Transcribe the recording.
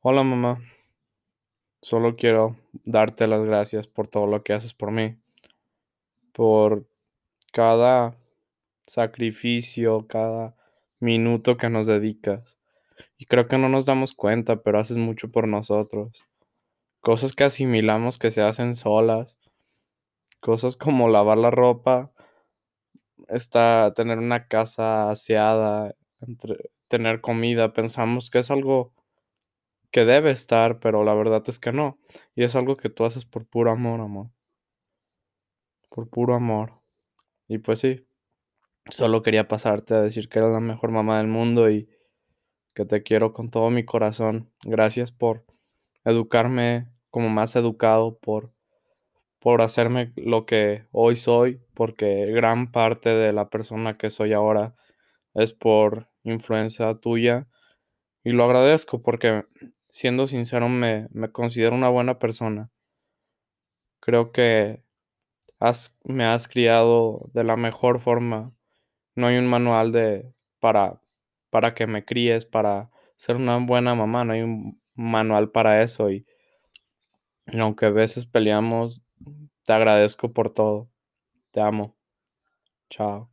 Hola mamá, solo quiero darte las gracias por todo lo que haces por mí, por cada sacrificio, cada minuto que nos dedicas. Y creo que no nos damos cuenta, pero haces mucho por nosotros. Cosas que asimilamos que se hacen solas, cosas como lavar la ropa, está, tener una casa aseada, entre- tener comida, pensamos que es algo que debe estar, pero la verdad es que no. Y es algo que tú haces por puro amor, amor. Por puro amor. Y pues sí, solo quería pasarte a decir que eres la mejor mamá del mundo y que te quiero con todo mi corazón. Gracias por educarme como más educado, por, por hacerme lo que hoy soy, porque gran parte de la persona que soy ahora es por influencia tuya. Y lo agradezco porque, siendo sincero, me, me considero una buena persona. Creo que has, me has criado de la mejor forma. No hay un manual de para, para que me críes, para ser una buena mamá, no hay un manual para eso. Y, y aunque a veces peleamos, te agradezco por todo. Te amo. Chao.